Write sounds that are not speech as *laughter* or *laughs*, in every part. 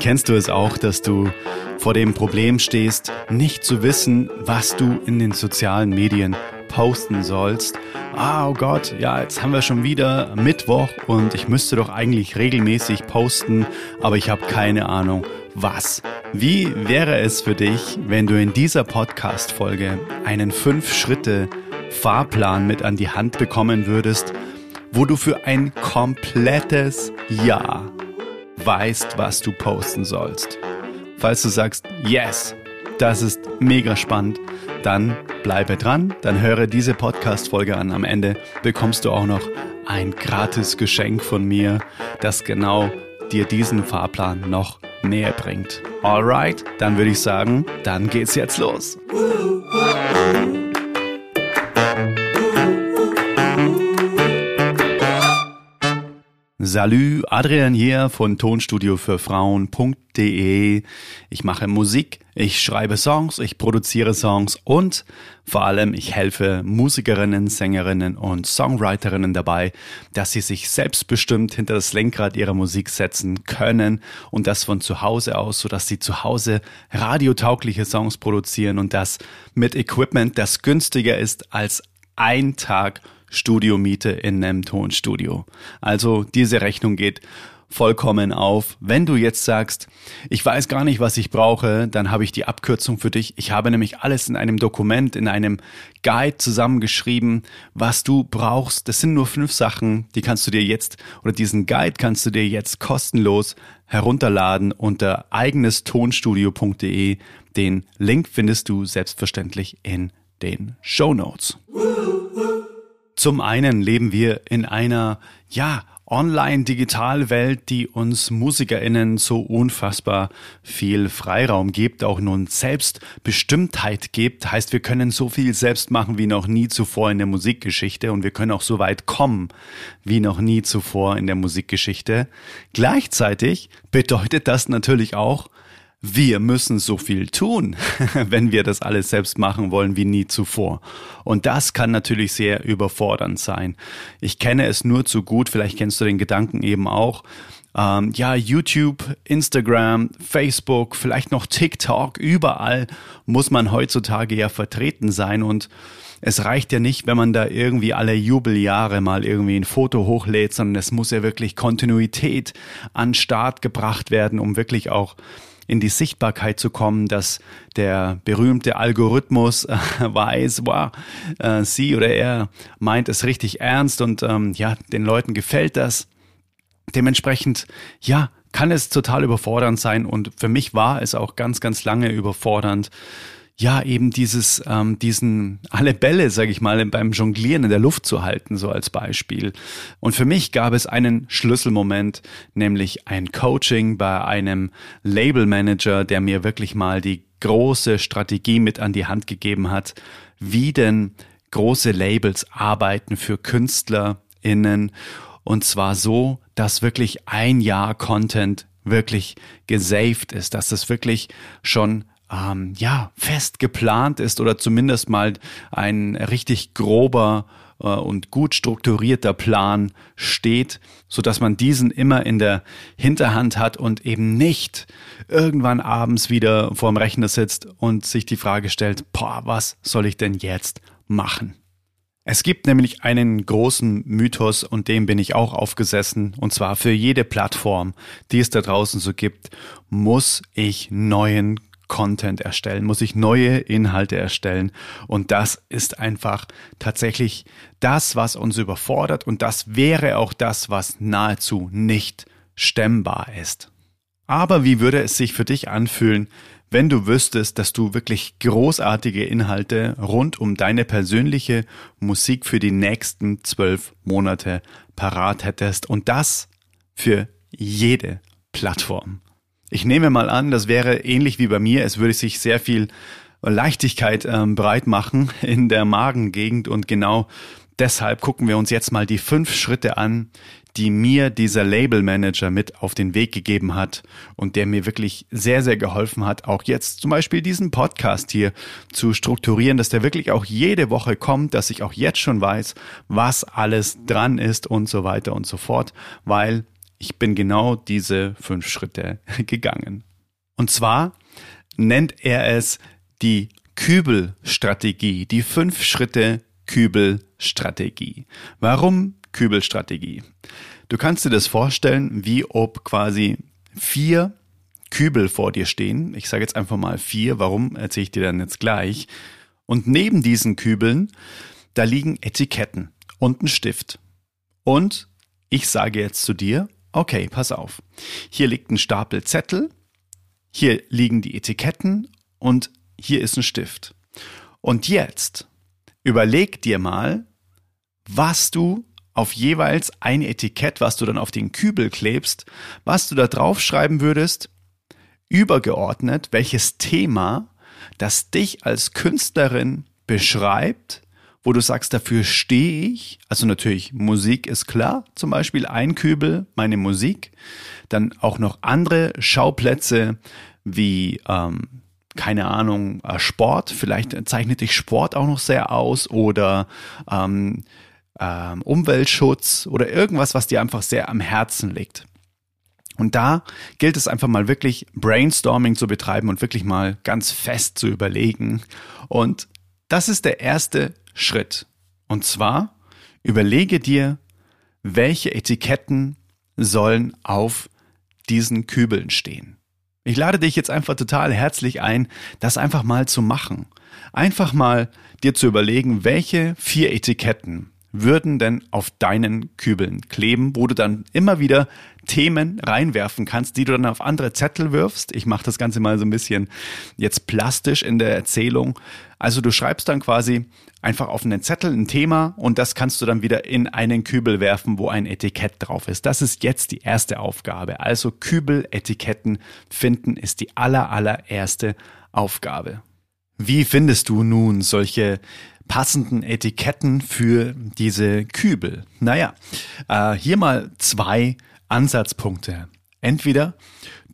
Kennst du es auch, dass du vor dem Problem stehst, nicht zu wissen, was du in den sozialen Medien posten sollst? Ah, oh Gott, ja, jetzt haben wir schon wieder Mittwoch und ich müsste doch eigentlich regelmäßig posten, aber ich habe keine Ahnung, was. Wie wäre es für dich, wenn du in dieser Podcast-Folge einen 5-Schritte-Fahrplan mit an die Hand bekommen würdest, wo du für ein komplettes Jahr weißt, was du posten sollst. Falls du sagst, yes, das ist mega spannend, dann bleibe dran, dann höre diese Podcast-Folge an. Am Ende bekommst du auch noch ein gratis Geschenk von mir, das genau dir diesen Fahrplan noch näher bringt. Alright, dann würde ich sagen, dann geht's jetzt los. Salü, Adrian hier von Tonstudio für Frauen.de. Ich mache Musik, ich schreibe Songs, ich produziere Songs und vor allem ich helfe Musikerinnen, Sängerinnen und Songwriterinnen dabei, dass sie sich selbstbestimmt hinter das Lenkrad ihrer Musik setzen können und das von zu Hause aus, sodass sie zu Hause radiotaugliche Songs produzieren und das mit Equipment, das günstiger ist als ein Tag Studiomiete in einem Tonstudio. Also diese Rechnung geht vollkommen auf. Wenn du jetzt sagst, ich weiß gar nicht, was ich brauche, dann habe ich die Abkürzung für dich. Ich habe nämlich alles in einem Dokument, in einem Guide zusammengeschrieben, was du brauchst. Das sind nur fünf Sachen, die kannst du dir jetzt oder diesen Guide kannst du dir jetzt kostenlos herunterladen unter eigenestonstudio.de. Den Link findest du selbstverständlich in den Show Notes. Zum einen leben wir in einer, ja, Online-Digital-Welt, die uns MusikerInnen so unfassbar viel Freiraum gibt, auch nun Selbstbestimmtheit gibt. Heißt, wir können so viel selbst machen wie noch nie zuvor in der Musikgeschichte und wir können auch so weit kommen wie noch nie zuvor in der Musikgeschichte. Gleichzeitig bedeutet das natürlich auch, wir müssen so viel tun, *laughs* wenn wir das alles selbst machen wollen wie nie zuvor. Und das kann natürlich sehr überfordernd sein. Ich kenne es nur zu gut, vielleicht kennst du den Gedanken eben auch. Ähm, ja, YouTube, Instagram, Facebook, vielleicht noch TikTok, überall muss man heutzutage ja vertreten sein und es reicht ja nicht, wenn man da irgendwie alle Jubeljahre mal irgendwie ein Foto hochlädt, sondern es muss ja wirklich Kontinuität an Start gebracht werden, um wirklich auch in die Sichtbarkeit zu kommen, dass der berühmte Algorithmus *laughs* äh, weiß, wow, äh, sie oder er meint es richtig ernst und ähm, ja, den Leuten gefällt das. Dementsprechend, ja, kann es total überfordernd sein und für mich war es auch ganz, ganz lange überfordernd, ja, eben dieses, ähm, diesen, alle Bälle, sage ich mal, beim Jonglieren in der Luft zu halten, so als Beispiel. Und für mich gab es einen Schlüsselmoment, nämlich ein Coaching bei einem Labelmanager, der mir wirklich mal die große Strategie mit an die Hand gegeben hat, wie denn große Labels arbeiten für KünstlerInnen. Und zwar so, dass wirklich ein Jahr Content wirklich gesaved ist, dass es wirklich schon ähm, ja, fest geplant ist oder zumindest mal ein richtig grober äh, und gut strukturierter Plan steht, so dass man diesen immer in der Hinterhand hat und eben nicht irgendwann abends wieder vorm Rechner sitzt und sich die Frage stellt, boah, was soll ich denn jetzt machen? Es gibt nämlich einen großen Mythos und dem bin ich auch aufgesessen und zwar für jede Plattform, die es da draußen so gibt, muss ich neuen Content erstellen, muss ich neue Inhalte erstellen. Und das ist einfach tatsächlich das, was uns überfordert. Und das wäre auch das, was nahezu nicht stemmbar ist. Aber wie würde es sich für dich anfühlen, wenn du wüsstest, dass du wirklich großartige Inhalte rund um deine persönliche Musik für die nächsten zwölf Monate parat hättest und das für jede Plattform. Ich nehme mal an, das wäre ähnlich wie bei mir. Es würde sich sehr viel Leichtigkeit ähm, breit machen *laughs* in der Magengegend und genau deshalb gucken wir uns jetzt mal die fünf Schritte an, die mir dieser Label Manager mit auf den Weg gegeben hat und der mir wirklich sehr, sehr geholfen hat, auch jetzt zum Beispiel diesen Podcast hier zu strukturieren, dass der wirklich auch jede Woche kommt, dass ich auch jetzt schon weiß, was alles dran ist und so weiter und so fort, weil ich bin genau diese fünf Schritte *laughs* gegangen. Und zwar nennt er es die Kübelstrategie, die fünf Schritte Kübelstrategie. Warum Kübelstrategie? Du kannst dir das vorstellen, wie ob quasi vier Kübel vor dir stehen. Ich sage jetzt einfach mal vier, warum erzähle ich dir dann jetzt gleich. Und neben diesen Kübeln, da liegen Etiketten und ein Stift. Und ich sage jetzt zu dir, okay, pass auf. Hier liegt ein Stapel Zettel, hier liegen die Etiketten und hier ist ein Stift. Und jetzt überleg dir mal, was du auf jeweils ein Etikett, was du dann auf den Kübel klebst, was du da draufschreiben würdest, übergeordnet, welches Thema, das dich als Künstlerin beschreibt, wo du sagst, dafür stehe ich. Also natürlich, Musik ist klar, zum Beispiel ein Kübel, meine Musik. Dann auch noch andere Schauplätze wie, ähm, keine Ahnung, äh, Sport. Vielleicht zeichnet dich Sport auch noch sehr aus oder ähm, ähm, Umweltschutz oder irgendwas, was dir einfach sehr am Herzen liegt. Und da gilt es einfach mal wirklich Brainstorming zu betreiben und wirklich mal ganz fest zu überlegen. Und das ist der erste Schritt. Und zwar überlege dir, welche Etiketten sollen auf diesen Kübeln stehen. Ich lade dich jetzt einfach total herzlich ein, das einfach mal zu machen. Einfach mal dir zu überlegen, welche vier Etiketten würden denn auf deinen Kübeln kleben, wo du dann immer wieder Themen reinwerfen kannst, die du dann auf andere Zettel wirfst. Ich mache das Ganze mal so ein bisschen jetzt plastisch in der Erzählung. Also du schreibst dann quasi einfach auf einen Zettel ein Thema und das kannst du dann wieder in einen Kübel werfen, wo ein Etikett drauf ist. Das ist jetzt die erste Aufgabe. Also Kübeletiketten finden ist die aller allererste Aufgabe. Wie findest du nun solche passenden Etiketten für diese Kübel? Naja, äh, hier mal zwei Ansatzpunkte. Entweder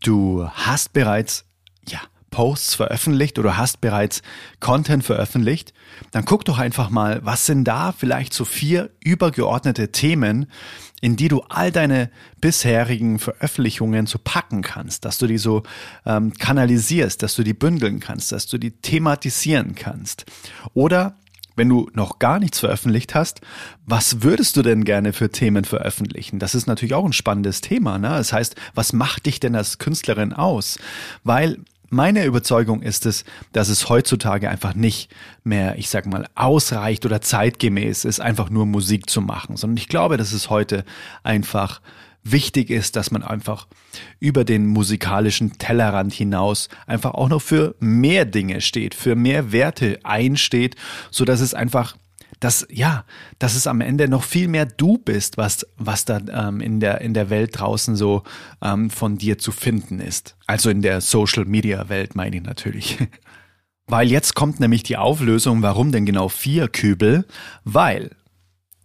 du hast bereits ja, Posts veröffentlicht oder hast bereits Content veröffentlicht, dann guck doch einfach mal, was sind da vielleicht so vier übergeordnete Themen, in die du all deine bisherigen Veröffentlichungen so packen kannst, dass du die so ähm, kanalisierst, dass du die bündeln kannst, dass du die thematisieren kannst. Oder wenn du noch gar nichts veröffentlicht hast, was würdest du denn gerne für Themen veröffentlichen? Das ist natürlich auch ein spannendes Thema. Ne? Das heißt, was macht dich denn als Künstlerin aus? Weil meine Überzeugung ist es, dass es heutzutage einfach nicht mehr, ich sag mal, ausreicht oder zeitgemäß ist, einfach nur Musik zu machen, sondern ich glaube, dass es heute einfach wichtig ist, dass man einfach über den musikalischen Tellerrand hinaus einfach auch noch für mehr Dinge steht, für mehr Werte einsteht, so dass es einfach dass ja, dass es am Ende noch viel mehr du bist, was was da ähm, in der in der Welt draußen so ähm, von dir zu finden ist. Also in der Social Media Welt meine ich natürlich. *laughs* Weil jetzt kommt nämlich die Auflösung, warum denn genau vier Kübel? Weil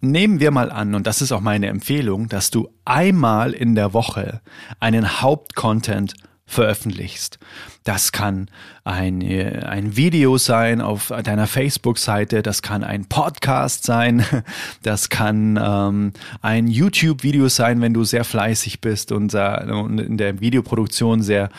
Nehmen wir mal an, und das ist auch meine Empfehlung, dass du einmal in der Woche einen Hauptcontent veröffentlichst. Das kann ein, äh, ein Video sein auf deiner Facebook-Seite, das kann ein Podcast sein, *laughs* das kann ähm, ein YouTube-Video sein, wenn du sehr fleißig bist und, äh, in der Videoproduktion sehr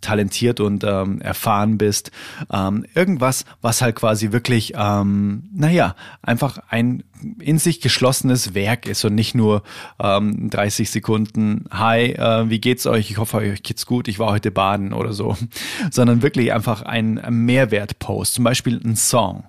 talentiert und ähm, erfahren bist. Ähm, irgendwas, was halt quasi wirklich, ähm, naja, einfach ein in sich geschlossenes Werk ist und nicht nur ähm, 30 Sekunden, hi, äh, wie geht's euch? Ich hoffe, euch geht's gut, ich war heute baden oder so, *laughs* sondern wirklich einfach ein Mehrwertpost, zum Beispiel ein Song.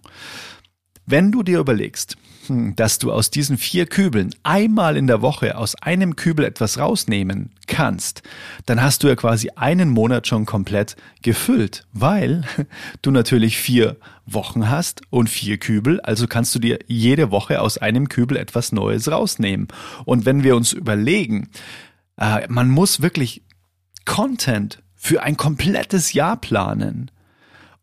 Wenn du dir überlegst, hm, dass du aus diesen vier Kübeln einmal in der Woche aus einem Kübel etwas rausnehmen kannst, dann hast du ja quasi einen Monat schon komplett gefüllt, weil *laughs* du natürlich vier Wochen hast und vier Kübel, also kannst du dir jede Woche aus einem Kübel etwas Neues rausnehmen. Und wenn wir uns überlegen, äh, man muss wirklich Content für ein komplettes Jahr planen.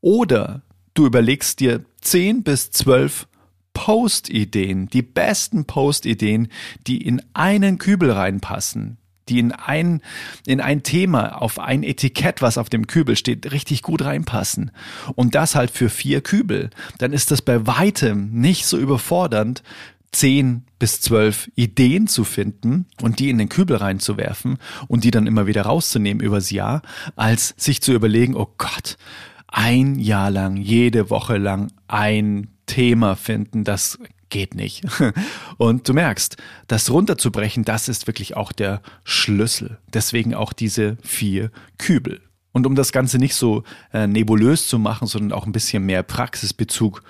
Oder du überlegst dir zehn bis zwölf Post-Ideen, die besten Post-Ideen, die in einen Kübel reinpassen, die in ein, in ein Thema, auf ein Etikett, was auf dem Kübel steht, richtig gut reinpassen. Und das halt für vier Kübel. Dann ist das bei weitem nicht so überfordernd, zehn bis zwölf Ideen zu finden und die in den Kübel reinzuwerfen und die dann immer wieder rauszunehmen übers Jahr, als sich zu überlegen, oh Gott, ein Jahr lang, jede Woche lang ein Thema finden, das geht nicht. *laughs* Und du merkst, das runterzubrechen, das ist wirklich auch der Schlüssel. Deswegen auch diese vier Kübel. Und um das Ganze nicht so äh, nebulös zu machen, sondern auch ein bisschen mehr Praxisbezug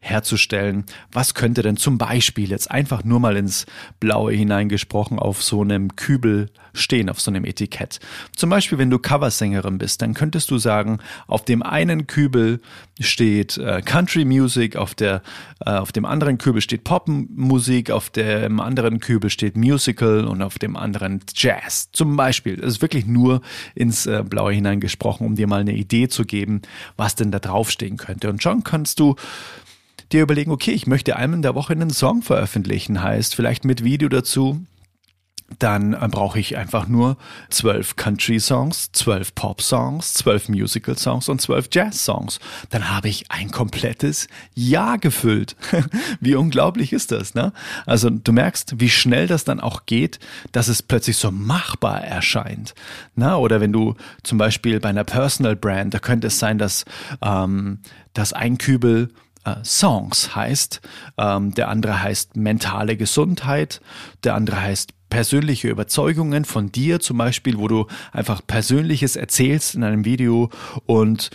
herzustellen. Was könnte denn zum Beispiel jetzt einfach nur mal ins Blaue hineingesprochen auf so einem Kübel stehen, auf so einem Etikett? Zum Beispiel, wenn du Coversängerin bist, dann könntest du sagen, auf dem einen Kübel steht äh, Country Music, auf der, äh, auf dem anderen Kübel steht Popmusik, auf dem anderen Kübel steht Musical und auf dem anderen Jazz. Zum Beispiel. Das ist wirklich nur ins äh, Blaue hineingesprochen, um dir mal eine Idee zu geben, was denn da draufstehen könnte. Und schon kannst du dir überlegen, okay, ich möchte einmal in der Woche einen Song veröffentlichen, heißt vielleicht mit Video dazu, dann äh, brauche ich einfach nur zwölf Country-Songs, zwölf Pop-Songs, zwölf Musical-Songs und zwölf Jazz-Songs. Dann habe ich ein komplettes Jahr gefüllt. *laughs* wie unglaublich ist das, ne? Also du merkst, wie schnell das dann auch geht, dass es plötzlich so machbar erscheint. Na, oder wenn du zum Beispiel bei einer Personal Brand, da könnte es sein, dass, ähm, dass ein Kübel Songs heißt. Ähm, der andere heißt mentale Gesundheit. Der andere heißt persönliche Überzeugungen von dir zum Beispiel, wo du einfach Persönliches erzählst in einem Video und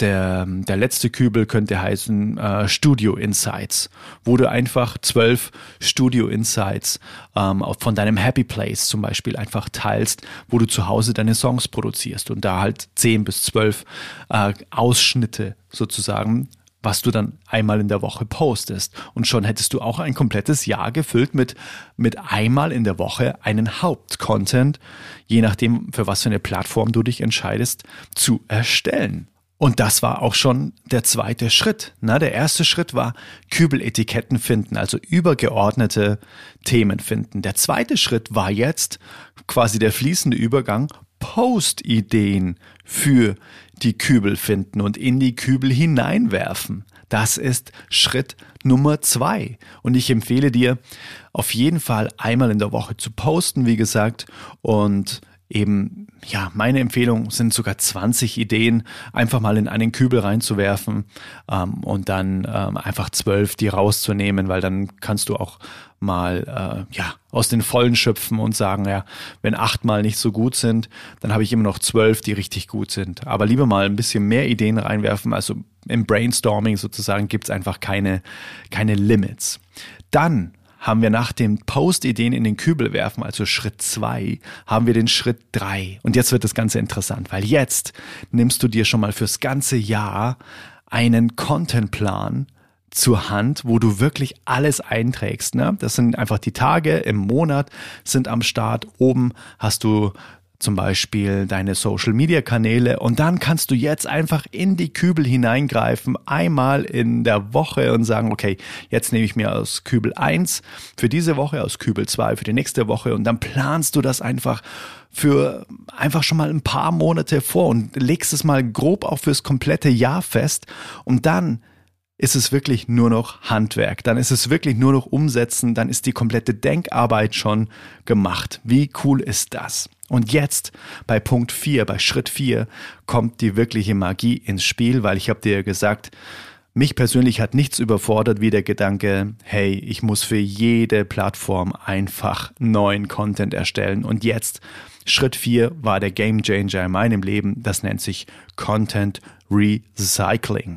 der, der letzte Kübel könnte heißen äh, Studio Insights, wo du einfach zwölf Studio Insights ähm, von deinem Happy Place zum Beispiel einfach teilst, wo du zu Hause deine Songs produzierst und da halt zehn bis zwölf äh, Ausschnitte sozusagen was du dann einmal in der Woche postest. Und schon hättest du auch ein komplettes Jahr gefüllt mit, mit einmal in der Woche einen Hauptcontent, je nachdem, für was für eine Plattform du dich entscheidest, zu erstellen. Und das war auch schon der zweite Schritt. Na, der erste Schritt war Kübeletiketten finden, also übergeordnete Themen finden. Der zweite Schritt war jetzt quasi der fließende Übergang Post-Ideen für die Kübel finden und in die Kübel hineinwerfen. Das ist Schritt Nummer zwei. Und ich empfehle dir, auf jeden Fall einmal in der Woche zu posten, wie gesagt, und eben, ja, meine Empfehlung sind sogar 20 Ideen, einfach mal in einen Kübel reinzuwerfen ähm, und dann ähm, einfach zwölf die rauszunehmen, weil dann kannst du auch mal äh, ja aus den Vollen schöpfen und sagen, ja, wenn acht mal nicht so gut sind, dann habe ich immer noch zwölf, die richtig gut sind. Aber lieber mal ein bisschen mehr Ideen reinwerfen. Also im Brainstorming sozusagen gibt es einfach keine, keine Limits. Dann haben wir nach dem Post-Ideen in den Kübel werfen, also Schritt zwei, haben wir den Schritt drei. Und jetzt wird das Ganze interessant, weil jetzt nimmst du dir schon mal fürs ganze Jahr einen Contentplan zur Hand, wo du wirklich alles einträgst. Ne? Das sind einfach die Tage im Monat sind am Start. Oben hast du zum Beispiel deine Social Media Kanäle und dann kannst du jetzt einfach in die Kübel hineingreifen, einmal in der Woche und sagen, okay, jetzt nehme ich mir aus Kübel 1 für diese Woche, aus Kübel 2 für die nächste Woche und dann planst du das einfach für einfach schon mal ein paar Monate vor und legst es mal grob auch fürs komplette Jahr fest und dann ist es wirklich nur noch Handwerk. Dann ist es wirklich nur noch Umsetzen. Dann ist die komplette Denkarbeit schon gemacht. Wie cool ist das? Und jetzt bei Punkt 4, bei Schritt 4, kommt die wirkliche Magie ins Spiel, weil ich habe dir gesagt, mich persönlich hat nichts überfordert wie der Gedanke, hey, ich muss für jede Plattform einfach neuen Content erstellen. Und jetzt, Schritt 4 war der Game Changer in meinem Leben. Das nennt sich Content Recycling.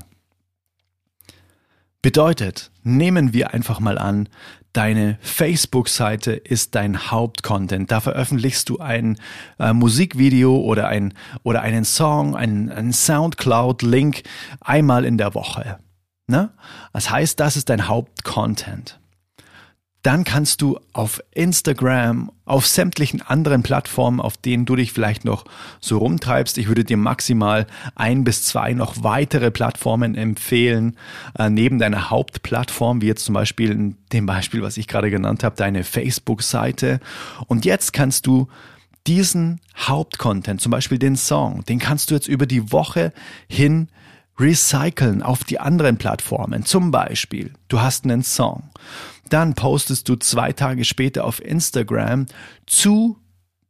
Bedeutet, nehmen wir einfach mal an, deine Facebook-Seite ist dein Hauptcontent. Da veröffentlichst du ein äh, Musikvideo oder, ein, oder einen Song, einen, einen Soundcloud-Link einmal in der Woche. Ne? Das heißt, das ist dein Hauptcontent dann kannst du auf Instagram, auf sämtlichen anderen Plattformen, auf denen du dich vielleicht noch so rumtreibst, ich würde dir maximal ein bis zwei noch weitere Plattformen empfehlen, äh, neben deiner Hauptplattform, wie jetzt zum Beispiel in dem Beispiel, was ich gerade genannt habe, deine Facebook-Seite. Und jetzt kannst du diesen Hauptcontent, zum Beispiel den Song, den kannst du jetzt über die Woche hin recyceln auf die anderen Plattformen. Zum Beispiel, du hast einen Song. Dann postest du zwei Tage später auf Instagram zu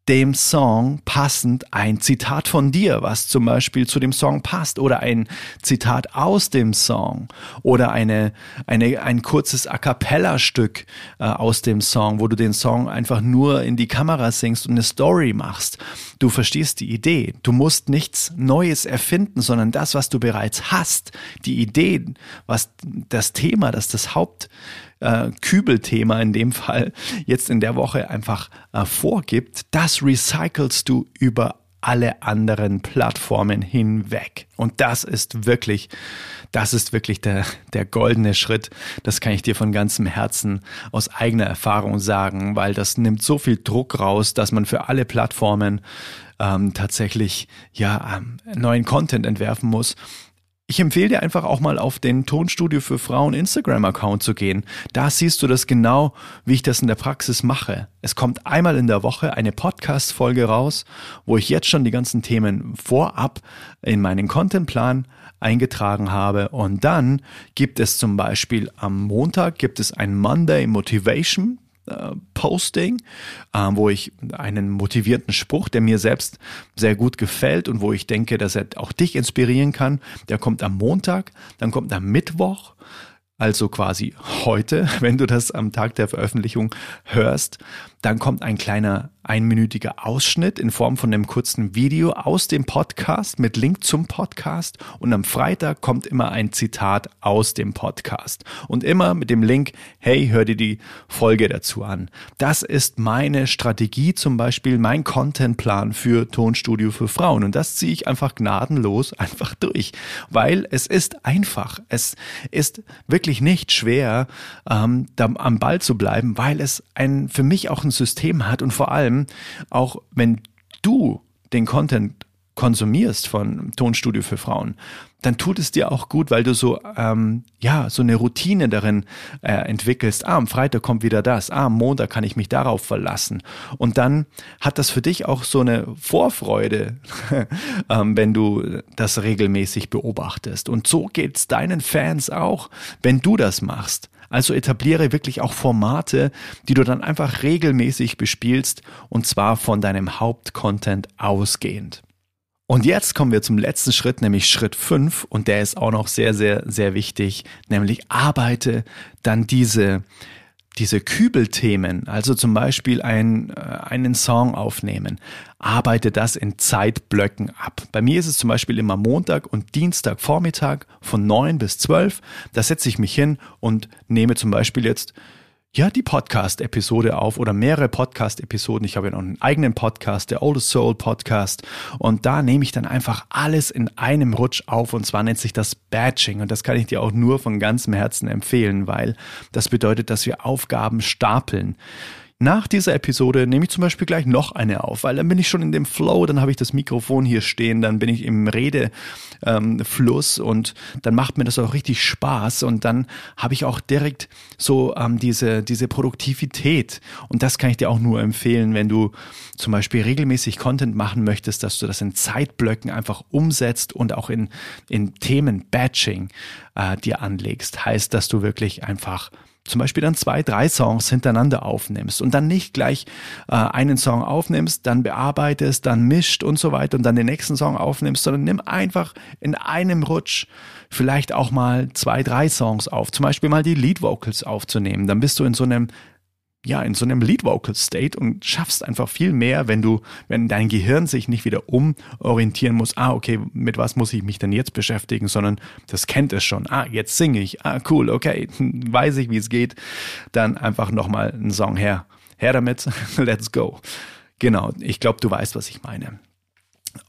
dem Song passend ein Zitat von dir, was zum Beispiel zu dem Song passt oder ein Zitat aus dem Song oder eine, eine, ein kurzes A cappella-Stück äh, aus dem Song, wo du den Song einfach nur in die Kamera singst und eine Story machst. Du verstehst die Idee. Du musst nichts Neues erfinden, sondern das, was du bereits hast, die Idee, was das Thema, das das Haupt äh, Kübelthema in dem Fall jetzt in der Woche einfach äh, vorgibt, das recycelst du über alle anderen Plattformen hinweg. Und das ist wirklich, das ist wirklich der, der goldene Schritt. Das kann ich dir von ganzem Herzen aus eigener Erfahrung sagen, weil das nimmt so viel Druck raus, dass man für alle Plattformen ähm, tatsächlich ja ähm, neuen Content entwerfen muss. Ich empfehle dir einfach auch mal auf den Tonstudio für Frauen Instagram-Account zu gehen. Da siehst du das genau, wie ich das in der Praxis mache. Es kommt einmal in der Woche eine Podcast-Folge raus, wo ich jetzt schon die ganzen Themen vorab in meinen Contentplan eingetragen habe. Und dann gibt es zum Beispiel am Montag gibt es ein Monday Motivation Posting, äh, wo ich einen motivierten Spruch, der mir selbst sehr gut gefällt und wo ich denke, dass er auch dich inspirieren kann, der kommt am Montag, dann kommt am Mittwoch, also quasi heute, *laughs* wenn du das am Tag der Veröffentlichung hörst, dann kommt ein kleiner einminütiger Ausschnitt in Form von einem kurzen Video aus dem Podcast mit Link zum Podcast und am Freitag kommt immer ein Zitat aus dem Podcast und immer mit dem Link, hey, hör dir die Folge dazu an. Das ist meine Strategie, zum Beispiel mein Contentplan für Tonstudio für Frauen und das ziehe ich einfach gnadenlos *laughs* einfach durch, weil es ist einfach. Es ist wirklich nicht schwer, ähm, da am Ball zu bleiben, weil es ein für mich auch ein ein System hat und vor allem auch wenn du den Content konsumierst von Tonstudio für Frauen, dann tut es dir auch gut, weil du so ähm, ja so eine Routine darin äh, entwickelst. Ah, am Freitag kommt wieder das. Ah, am Montag kann ich mich darauf verlassen. Und dann hat das für dich auch so eine Vorfreude, *laughs* ähm, wenn du das regelmäßig beobachtest. Und so geht's deinen Fans auch, wenn du das machst. Also etabliere wirklich auch Formate, die du dann einfach regelmäßig bespielst und zwar von deinem Hauptcontent ausgehend. Und jetzt kommen wir zum letzten Schritt, nämlich Schritt 5 und der ist auch noch sehr, sehr, sehr wichtig, nämlich arbeite dann diese diese Kübelthemen, also zum Beispiel ein, äh, einen Song aufnehmen, arbeite das in Zeitblöcken ab. Bei mir ist es zum Beispiel immer Montag und Dienstag Vormittag von 9 bis 12. Da setze ich mich hin und nehme zum Beispiel jetzt ja, die Podcast-Episode auf oder mehrere Podcast-Episoden. Ich habe ja noch einen eigenen Podcast, der Oldest Soul Podcast. Und da nehme ich dann einfach alles in einem Rutsch auf. Und zwar nennt sich das Batching. Und das kann ich dir auch nur von ganzem Herzen empfehlen, weil das bedeutet, dass wir Aufgaben stapeln. Nach dieser Episode nehme ich zum Beispiel gleich noch eine auf, weil dann bin ich schon in dem Flow, dann habe ich das Mikrofon hier stehen, dann bin ich im Redefluss ähm, und dann macht mir das auch richtig Spaß und dann habe ich auch direkt so ähm, diese, diese Produktivität und das kann ich dir auch nur empfehlen, wenn du zum Beispiel regelmäßig Content machen möchtest, dass du das in Zeitblöcken einfach umsetzt und auch in, in Themen Batching äh, dir anlegst. Heißt, dass du wirklich einfach zum Beispiel dann zwei, drei Songs hintereinander aufnimmst und dann nicht gleich äh, einen Song aufnimmst, dann bearbeitest, dann mischt und so weiter und dann den nächsten Song aufnimmst, sondern nimm einfach in einem Rutsch vielleicht auch mal zwei, drei Songs auf. Zum Beispiel mal die Lead Vocals aufzunehmen. Dann bist du in so einem ja, in so einem Lead Vocal State und schaffst einfach viel mehr, wenn du, wenn dein Gehirn sich nicht wieder umorientieren muss, ah, okay, mit was muss ich mich denn jetzt beschäftigen, sondern das kennt es schon. Ah, jetzt singe ich. Ah, cool, okay, *laughs* weiß ich, wie es geht. Dann einfach nochmal einen Song her. Her damit, *laughs* let's go. Genau, ich glaube, du weißt, was ich meine.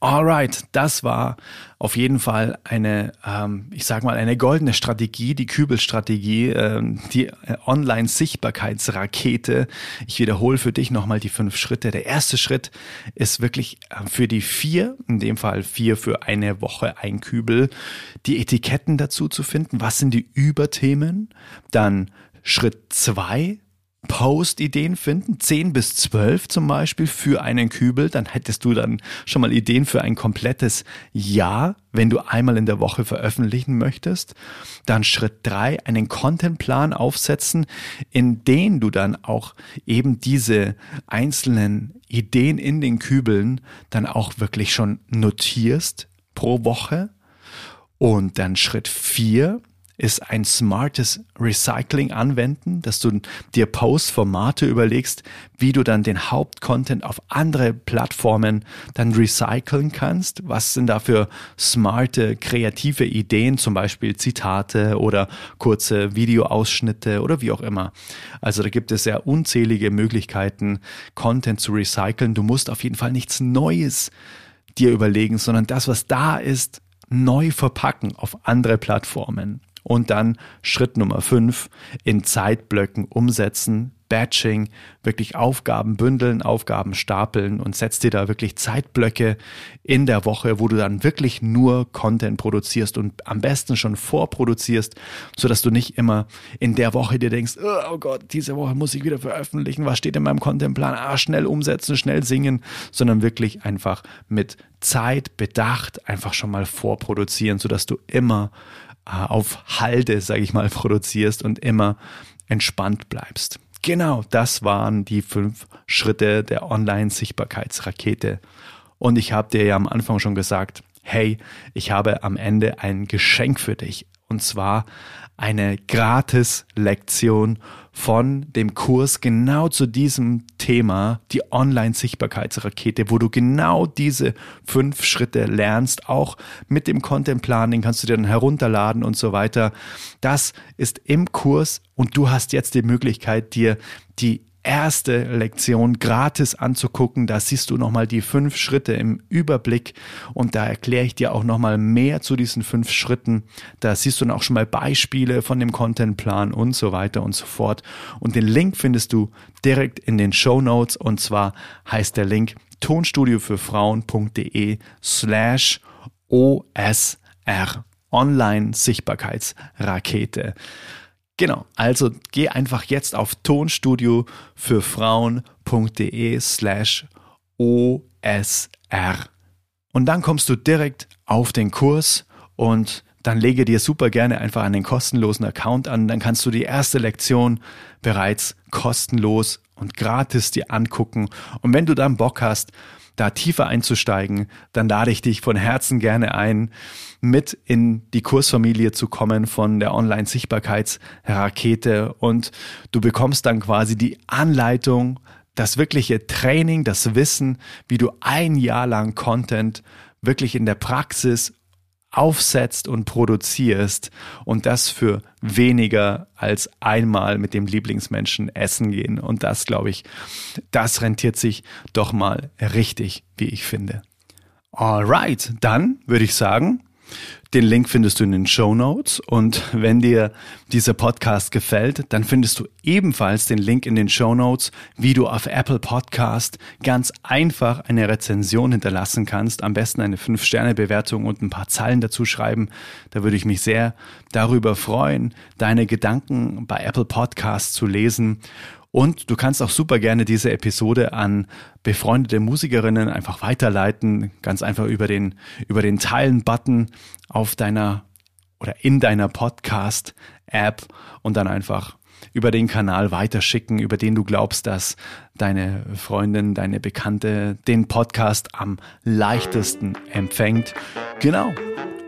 Alright, das war auf jeden Fall eine, ähm, ich sag mal, eine goldene Strategie, die Kübelstrategie, ähm, die äh, Online-Sichtbarkeitsrakete. Ich wiederhole für dich nochmal die fünf Schritte. Der erste Schritt ist wirklich äh, für die vier, in dem Fall vier für eine Woche ein Kübel, die Etiketten dazu zu finden. Was sind die Überthemen? Dann Schritt zwei, Post-Ideen finden, 10 bis 12 zum Beispiel für einen Kübel, dann hättest du dann schon mal Ideen für ein komplettes Jahr, wenn du einmal in der Woche veröffentlichen möchtest. Dann Schritt 3, einen Contentplan aufsetzen, in den du dann auch eben diese einzelnen Ideen in den Kübeln dann auch wirklich schon notierst pro Woche. Und dann Schritt 4, ist ein smartes Recycling anwenden, dass du dir Post-Formate überlegst, wie du dann den Hauptcontent auf andere Plattformen dann recyceln kannst. Was sind da für smarte, kreative Ideen, zum Beispiel Zitate oder kurze Videoausschnitte oder wie auch immer. Also da gibt es ja unzählige Möglichkeiten, Content zu recyceln. Du musst auf jeden Fall nichts Neues dir überlegen, sondern das, was da ist, neu verpacken auf andere Plattformen. Und dann Schritt Nummer fünf, in Zeitblöcken umsetzen, Batching, wirklich Aufgaben bündeln, Aufgaben stapeln und setz dir da wirklich Zeitblöcke in der Woche, wo du dann wirklich nur Content produzierst und am besten schon vorproduzierst, sodass du nicht immer in der Woche dir denkst, oh Gott, diese Woche muss ich wieder veröffentlichen, was steht in meinem Contentplan? Ah, schnell umsetzen, schnell singen, sondern wirklich einfach mit Zeit, Bedacht einfach schon mal vorproduzieren, sodass du immer auf Halde, sage ich mal, *laughs* produzierst und immer entspannt bleibst. Genau, das waren die fünf Schritte der Online-Sichtbarkeitsrakete. Und ich habe dir ja am Anfang schon gesagt, hey, ich habe am Ende ein Geschenk für dich. Und zwar eine Gratis-Lektion von dem Kurs genau zu diesem Thema, die Online-Sichtbarkeitsrakete, wo du genau diese fünf Schritte lernst, auch mit dem Contentplan, den kannst du dir dann herunterladen und so weiter. Das ist im Kurs und du hast jetzt die Möglichkeit, dir die erste Lektion gratis anzugucken. Da siehst du nochmal die fünf Schritte im Überblick und da erkläre ich dir auch nochmal mehr zu diesen fünf Schritten. Da siehst du dann auch schon mal Beispiele von dem Contentplan und so weiter und so fort. Und den Link findest du direkt in den Show Notes und zwar heißt der Link tonstudiofürfrauen.de slash OSR Online Sichtbarkeitsrakete. Genau, also geh einfach jetzt auf tonstudio für Frauen.de slash OSR. Und dann kommst du direkt auf den Kurs und dann lege dir super gerne einfach einen kostenlosen Account an. Dann kannst du die erste Lektion bereits kostenlos und gratis dir angucken. Und wenn du dann Bock hast, da tiefer einzusteigen, dann lade ich dich von Herzen gerne ein, mit in die Kursfamilie zu kommen von der Online-Sichtbarkeitsrakete. Und du bekommst dann quasi die Anleitung, das wirkliche Training, das Wissen, wie du ein Jahr lang Content wirklich in der Praxis aufsetzt und produzierst und das für weniger als einmal mit dem Lieblingsmenschen essen gehen. Und das, glaube ich, das rentiert sich doch mal richtig, wie ich finde. Alright, dann würde ich sagen, den Link findest du in den Show Notes und wenn dir dieser Podcast gefällt, dann findest du ebenfalls den Link in den Show Notes, wie du auf Apple Podcast ganz einfach eine Rezension hinterlassen kannst. Am besten eine 5-Sterne-Bewertung und ein paar Zeilen dazu schreiben. Da würde ich mich sehr darüber freuen, deine Gedanken bei Apple Podcast zu lesen. Und du kannst auch super gerne diese Episode an befreundete Musikerinnen einfach weiterleiten, ganz einfach über den, über den Teilen-Button auf deiner oder in deiner Podcast-App und dann einfach über den Kanal weiterschicken, über den du glaubst, dass deine Freundin, deine Bekannte den Podcast am leichtesten empfängt. Genau.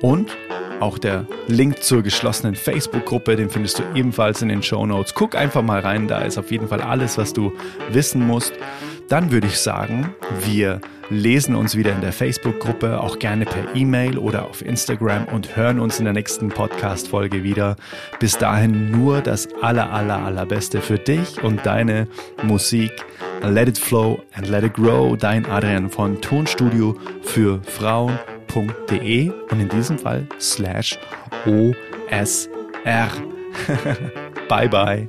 Und auch der Link zur geschlossenen Facebook-Gruppe, den findest du ebenfalls in den Show Notes. Guck einfach mal rein, da ist auf jeden Fall alles, was du wissen musst. Dann würde ich sagen, wir lesen uns wieder in der Facebook-Gruppe, auch gerne per E-Mail oder auf Instagram und hören uns in der nächsten Podcast-Folge wieder. Bis dahin nur das aller, aller, allerbeste für dich und deine Musik. Let it flow and let it grow. Dein Adrian von Tonstudio für Frauen osr.de und in diesem Fall slash osr. *laughs* bye bye.